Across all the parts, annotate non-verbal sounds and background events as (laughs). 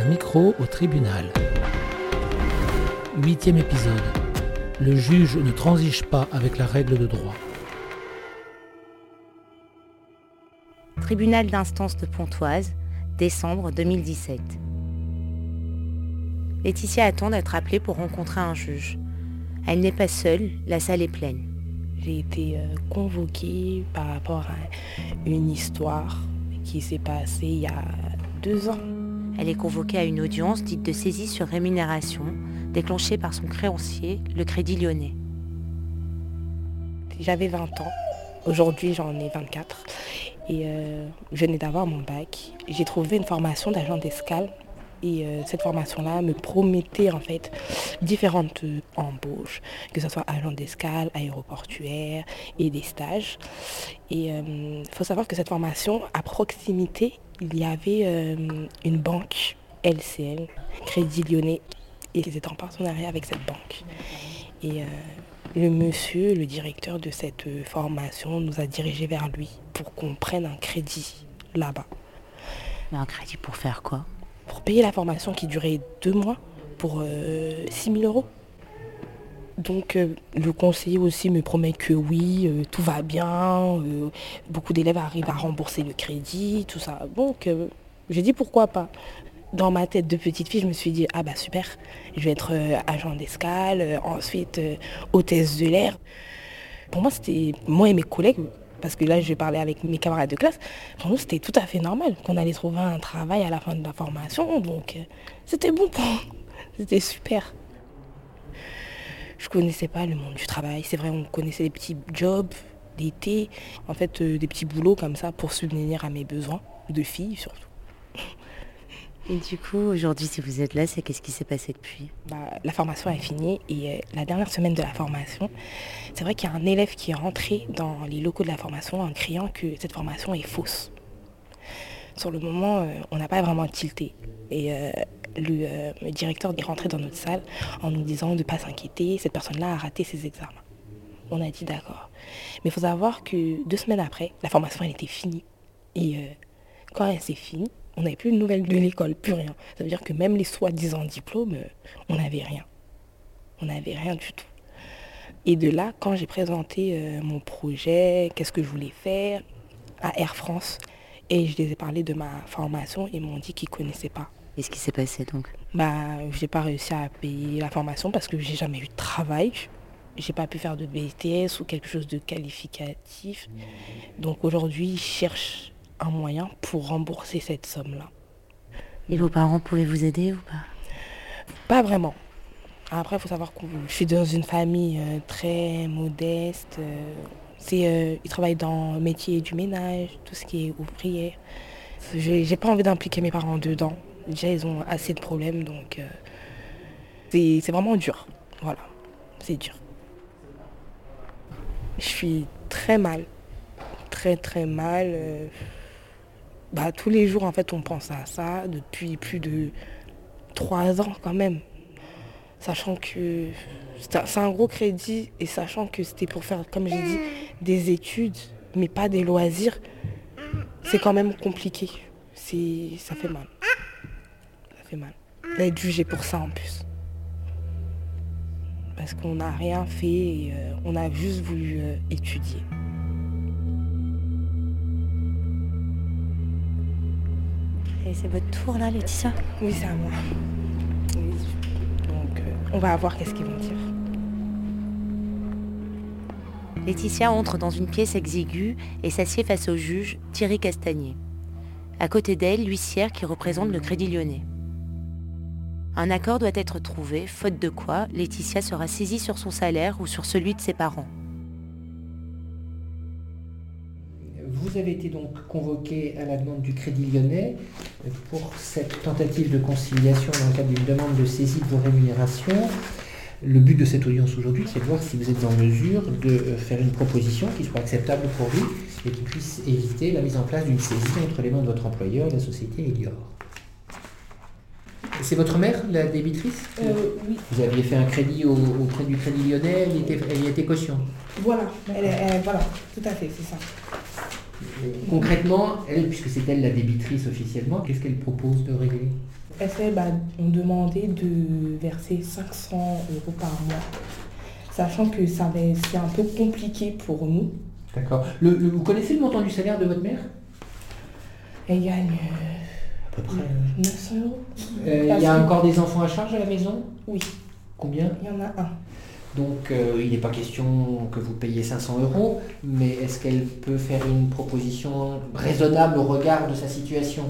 Un micro au tribunal. Huitième épisode. Le juge ne transige pas avec la règle de droit. Tribunal d'instance de Pontoise, décembre 2017. Laetitia attend d'être appelée pour rencontrer un juge. Elle n'est pas seule, la salle est pleine. J'ai été euh, convoquée par rapport à une histoire qui s'est passée il y a deux ans. Elle est convoquée à une audience dite de saisie sur rémunération, déclenchée par son créancier, le Crédit Lyonnais. J'avais 20 ans. Aujourd'hui, j'en ai 24. Et euh, je venais d'avoir mon bac. J'ai trouvé une formation d'agent d'escale et euh, cette formation-là me promettait en fait différentes euh, embauches, que ce soit agent d'escale, aéroportuaire et des stages. Et il faut savoir que cette formation, à proximité, il y avait une banque LCL, Crédit Lyonnais, et ils étaient en partenariat avec cette banque. Et le monsieur, le directeur de cette formation, nous a dirigés vers lui pour qu'on prenne un crédit là-bas. Mais un crédit pour faire quoi? Pour payer la formation qui durait deux mois pour 6 000 euros. Donc euh, le conseiller aussi me promet que oui, euh, tout va bien, euh, beaucoup d'élèves arrivent à rembourser le crédit, tout ça. Donc j'ai dit pourquoi pas. Dans ma tête de petite fille, je me suis dit, ah bah super, je vais être agent d'escale, ensuite hôtesse de l'air. Pour moi, c'était moi et mes collègues, parce que là, je parler avec mes camarades de classe. Pour nous, c'était tout à fait normal qu'on allait trouver un travail à la fin de la formation. Donc, c'était bon C'était super. Je connaissais pas le monde du travail. C'est vrai, on connaissait des petits jobs d'été. En fait, euh, des petits boulots comme ça pour subvenir à mes besoins, de filles surtout. Et du coup, aujourd'hui, si vous êtes là, c'est qu'est-ce qui s'est passé depuis? Bah, La formation est finie et euh, la dernière semaine de la formation, c'est vrai qu'il y a un élève qui est rentré dans les locaux de la formation en criant que cette formation est fausse. Sur le moment, euh, on n'a pas vraiment tilté. Et euh, le, directeur est rentré dans notre salle en nous disant de ne pas s'inquiéter, cette personne-là a raté ses examens. On a dit d'accord. Mais il faut savoir que deux semaines après, la formation elle était finie. Et quand elle s'est finie, on n'avait plus de nouvelles de l'école, plus rien. Ça veut dire que même les soi-disant diplômes, euh, on n'avait rien. On n'avait rien du tout. Et de là, quand j'ai présenté euh, mon projet, qu'est-ce que je voulais faire à Air France, et je les ai parlé de ma formation, ils m'ont dit qu'ils ne connaissaient pas. Et ce qui s'est passé donc Bah, j'ai pas réussi à payer la formation parce que j'ai jamais eu de travail. J'ai pas pu faire de BTS ou quelque chose de qualificatif. Donc aujourd'hui, je cherche un moyen pour rembourser cette somme-là. Et vos parents pouvaient vous aider ou pas? Pas vraiment. Après, il faut savoir que je suis dans une famille euh, très modeste. Euh, c'est, euh, ils travaillent dans le métier du ménage, tout ce qui est ouvrier. J'ai pas envie d'impliquer mes parents dedans. Déjà, ils ont assez de problèmes, donc c'est, c'est vraiment dur. Voilà, c'est dur. Je suis très mal, très très mal bah, tous les jours, en fait, on pense à ça depuis plus de trois ans quand même. Sachant que c'est un gros crédit et sachant que c'était pour faire, comme j'ai dit, des études, mais pas des loisirs, c'est quand même compliqué. Ça fait mal. Fait mal. D'être jugé pour ça en plus. Parce qu'on n'a rien fait et euh, on a juste voulu euh, étudier. c'est votre tour là, Laetitia? Oui, c'est à moi. Donc, euh, on va voir qu'est-ce qu'ils vont dire. Laetitia entre dans une pièce exiguë et s'assied face au juge, Thierry Castagnier. À côté d'elle, l'huissière qui représente le Crédit Lyonnais. Un accord doit être trouvé, faute de quoi Laetitia sera saisie sur son salaire ou sur celui de ses parents. Vous avez été donc convoqué à la demande du Crédit Lyonnais pour cette tentative de conciliation dans le cadre d'une demande de saisie de rémunération. Le but de cette audience aujourd'hui, c'est de voir si vous êtes en mesure de euh, faire une proposition qui soit acceptable pour lui et qui puisse éviter la mise en place d'une saisie entre les mains de votre employeur, la société Elior. C'est votre mère, la débitrice euh, Oui. Vous aviez fait un crédit auprès du Crédit Lyonnais, elle y était, elle était caution Voilà, voilà, tout à fait, c'est ça. Concrètement, elle, puisque c'est elle la débitrice officiellement, qu'est-ce qu'elle propose de régler? Elle bah, on demandait de verser 500 euros par mois, sachant que ça c'est un peu compliqué pour nous. D'accord. vous connaissez le montant du salaire de votre mère? Elle gagne euh, à peu près 900 euros. Euh, il y a encore des enfants à charge à la maison? Oui. Combien? Il y en a un. Donc euh, il n'est pas question que vous payiez 500 euros, mais est-ce qu'elle peut faire une proposition raisonnable au regard de sa situation?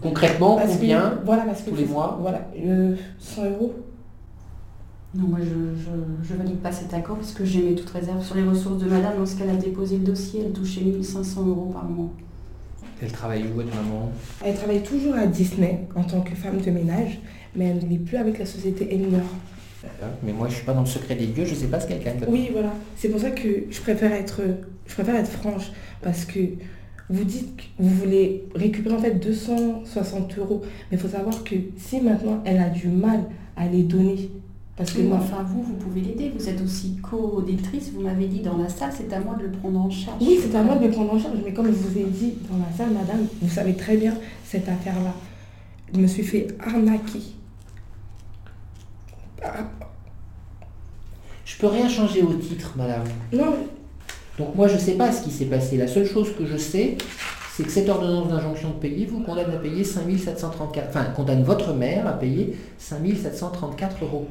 Concrètement, combien voilà, parce que tous les mois? Voilà, 100 euros. Non, moi je ne valide pas cet accord parce que j'ai mis toute réserve sur les ressources de madame. Lorsqu'elle a déposé le dossier, elle touchait 1500 euros par mois. Elle travaille où votre maman? Elle travaille toujours à Disney en tant que femme de ménage, mais elle n'est plus avec la société Elinor. Mais moi, je suis pas dans le secret des dieux, je sais pas ce qu'elle gagne. Oui, voilà. C'est pour ça que je préfère être, je préfère être franche, parce que vous dites que vous voulez récupérer en fait 260 euros, mais il faut savoir que si maintenant elle a du mal à les donner, parce que enfin vous, vous pouvez l'aider. Vous êtes aussi co-auditrice. Vous m'avez dit dans la salle, c'est à moi de le prendre en charge. Oui, c'est à moi de le prendre en charge. Mais comme je vous ai dit dans la salle, madame, vous savez très bien cette affaire-là. Je me suis fait arnaquer je peux rien changer au titre, madame. Non. Donc moi, je ne sais pas ce qui s'est passé. La seule chose que je sais, c'est que cette ordonnance d'injonction de payer vous condamne à payer 5734, enfin, condamne votre mère à payer 5734,15 euros.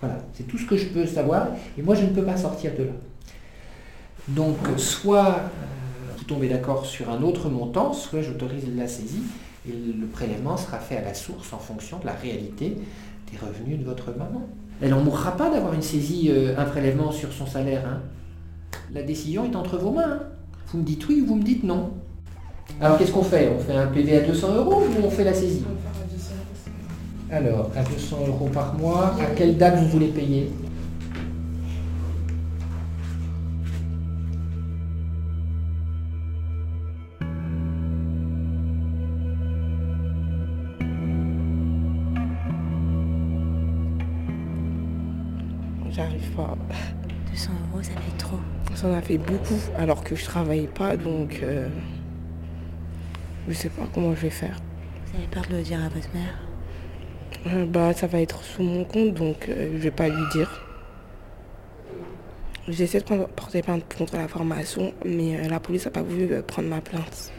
Voilà, c'est tout ce que je peux savoir, et moi, je ne peux pas sortir de là. Donc, soit euh, vous tombez d'accord sur un autre montant, soit j'autorise la saisie, et le prélèvement sera fait à la source en fonction de la réalité des revenus de votre maman. Elle n'en mourra pas d'avoir une saisie, euh, un prélèvement sur son salaire. Hein. La décision est entre vos mains. Hein. Vous me dites oui ou vous me dites non. Alors qu'est-ce qu'on fait? On fait un PV à 200 euros ou on fait la saisie? Alors, à 200 euros par mois, à quelle date vous voulez payer? J'arrive pas. 200 euros, ça fait trop. Ça en a fait beaucoup alors que je travaille pas, donc euh, je sais pas comment je vais faire. Vous avez peur de le dire à votre mère? Euh, Bah ça va être sous mon compte, donc euh, je vais pas lui dire. J'essaie de porter plainte contre la formation, mais la police n'a pas voulu prendre ma plainte.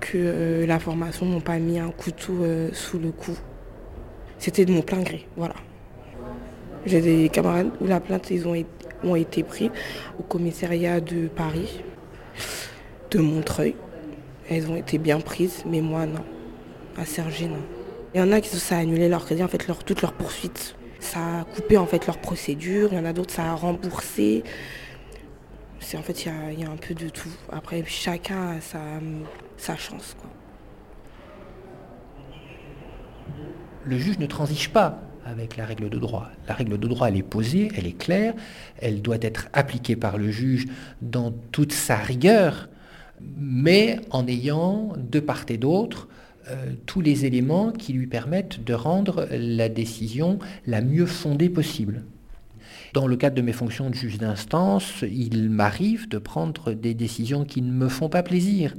que la formation m'ont pas mis un couteau sous le cou. C'était de mon plein gré, voilà. J'ai des camarades où la plainte ils ont, ont été pris au commissariat de Paris, de Montreuil. Elles ont été bien prises, mais moi non. À Sergi, non. Il y en a qui ça annulé leur crédit, en fait, leur, toutes leurs. Ça a coupé en fait leur procédure. Il y en a d'autres, ça a remboursé. C'est en fait, il y, a, un peu de tout. Après, chacun a sa, sa chance. Le juge ne transige pas avec la règle de droit. La règle de droit, elle est posée, elle est claire, elle doit être appliquée par le juge dans toute sa rigueur, mais en ayant de part et d'autre euh, tous les éléments qui lui permettent de rendre la décision la mieux fondée possible. Dans le cadre de mes fonctions de juge d'instance, il m'arrive de prendre des décisions qui ne me font pas plaisir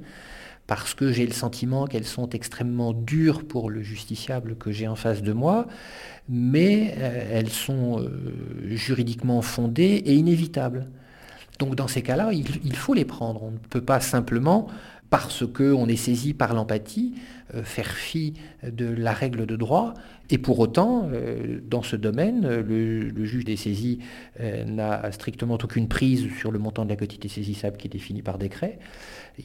parce que j'ai le sentiment qu'elles sont extrêmement dures pour le justiciable que j'ai en face de moi, mais euh, elles sont euh, juridiquement fondées et inévitables. Donc dans ces cas-là, il, faut les prendre. On ne peut pas simplement, parce qu'on est saisi par l'empathie, euh, faire fi de la règle de droit. Et pour autant, dans ce domaine, le, juge des saisies n'a strictement aucune prise sur le montant de la quantité saisissable qui est défini par décret.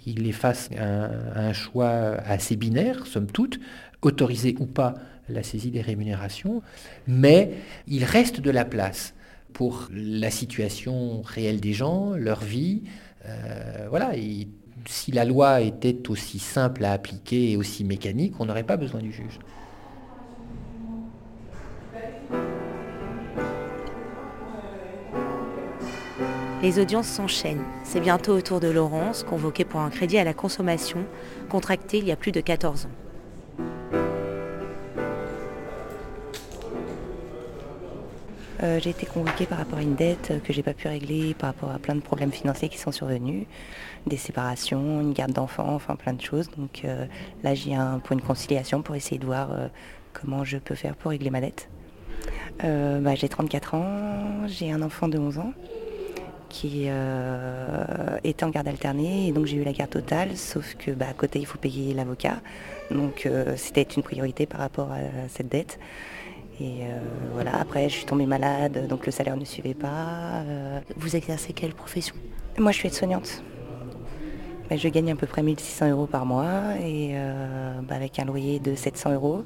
Il est face un choix assez binaire, somme toute, autorisé ou pas la saisie des rémunérations, mais il reste de la place pour la situation réelle des gens, leur vie. Euh, voilà, si la loi était aussi simple à appliquer et aussi mécanique, on n'aurait pas besoin du juge. Les audiences s'enchaînent. C'est bientôt au tour de Laurence, convoquée pour un crédit à la consommation, contracté il y a plus de 14 ans. Euh, j'ai été convoquée par rapport à une dette que j'ai pas pu régler, par rapport à plein de problèmes financiers qui sont survenus, des séparations, une garde d'enfants, enfin plein de choses. Donc euh, là, j'ai un pour une conciliation pour essayer de voir euh, comment je peux faire pour régler ma dette. Bah, j'ai 34 ans, j'ai un enfant de 11 ans qui était en garde alternée et donc j'ai eu la garde totale, sauf que bah, à côté il faut payer l'avocat. Donc c'était une priorité par rapport à cette dette. Et euh, voilà, après, je suis tombée malade, donc le salaire ne suivait pas. Euh. Vous exercez quelle profession? Moi, je suis aide-soignante. je gagne à peu près 1600 euros par mois, et euh, bah, avec un loyer de 700 euros,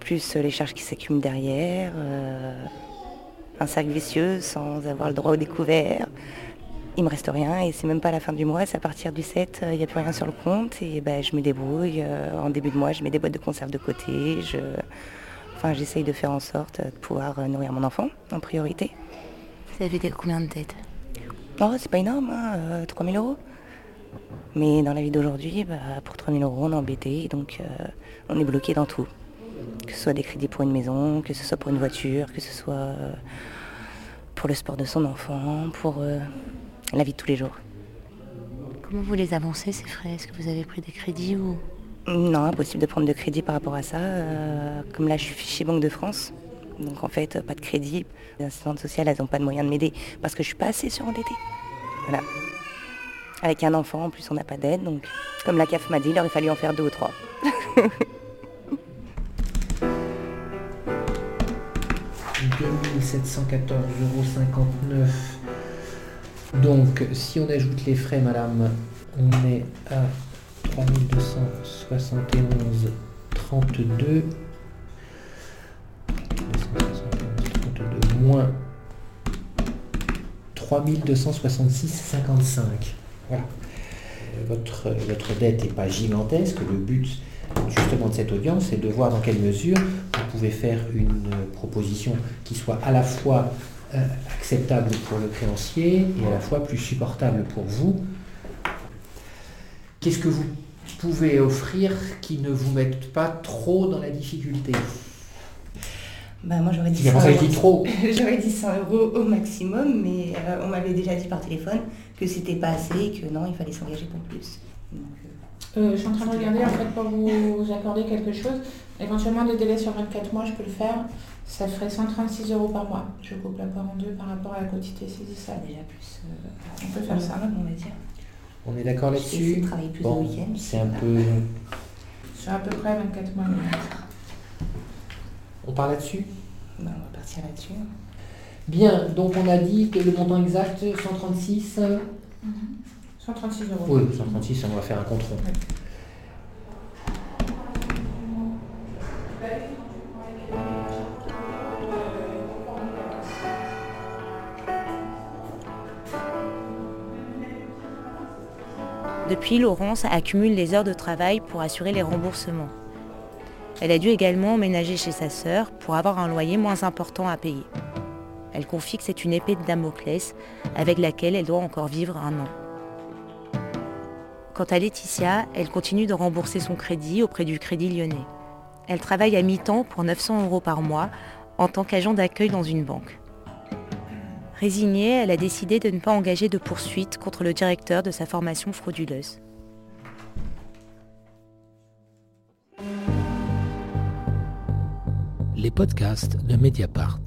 plus les charges qui s'accumulent derrière, un sac vicieux sans avoir le droit au découvert. Il me reste rien et c'est même pas la fin du mois, c'est à partir du 7, il n'y a plus rien sur le compte et bah, je me débrouille. en début de mois, je mets des boîtes de conserve de côté. Je, Enfin, j'essaye de faire en sorte de pouvoir euh, nourrir mon enfant en priorité. Vous avez combien de têtes Non, c'est pas énorme, hein, 3000 euh, euros. Mais dans la vie d'aujourd'hui, bah, pour 3000 euros, on est embêté, donc euh, on est bloqué dans tout. Que ce soit des crédits pour une maison, que ce soit pour une voiture, que ce soit pour le sport de son enfant, pour la vie de tous les jours. Comment vous les avancez ces frais? Est-ce que vous avez pris des crédits ou non, impossible de prendre de crédit par rapport à ça. Euh, comme là, je suis fichée Banque de France. Donc en fait, pas de crédit. Les assistantes sociales, elles n'ont pas de moyens de m'aider parce que je suis pas assez surendettée. Voilà. Avec un enfant, en plus, on n'a pas d'aide. Donc, comme la CAF m'a dit, il aurait fallu en faire deux ou trois. (laughs) « 2714,59 euros. Donc, si on ajoute les frais, madame, on est à 3271 32 moins 3266 55. Voilà. Votre, votre dette n'est pas gigantesque. Le but justement de cette audience, c'est de voir dans quelle mesure vous pouvez faire une proposition qui soit à la fois euh, acceptable pour le créancier et à la fois plus supportable pour vous. Qu'est-ce que vous pouvez offrir qui ne vous mettent pas trop dans la difficulté bah, moi j'aurais dit, 100 euros. trop. (laughs) j'aurais dit 100 euros au maximum, mais euh, on m'avait déjà dit par téléphone que c'était pas assez et que non, il fallait s'engager pour plus. Euh, euh, je suis en train de regarder en fait pour vous (laughs) accorder quelque chose. Éventuellement des délais sur 24 mois, je peux le faire. Ça ferait 136 euros par mois. Je coupe la part en deux par rapport à la quantité saisie, ça déjà plus. on peut faire ça, on va dire. On est d'accord là-dessus bon, C'est un peu... C'est à peu près 24 mois. On part là-dessus ben, On va partir là-dessus. Bien, donc on a dit que le montant exact, 136... 136 euros. Oui, 136, on va faire un contrôle. Depuis, Laurence accumule les heures de travail pour assurer les remboursements. Elle a dû également emménager chez sa sœur pour avoir un loyer moins important à payer. Elle confie que c'est une épée de Damoclès avec laquelle elle doit encore vivre un an. Quant à Laetitia, elle continue de rembourser son crédit auprès du Crédit lyonnais. Elle travaille à mi-temps pour 900 euros par mois en tant qu'agent d'accueil dans une banque. Résignée, elle a décidé de ne pas engager de poursuite contre le directeur de sa formation frauduleuse. Les podcasts de Mediapart.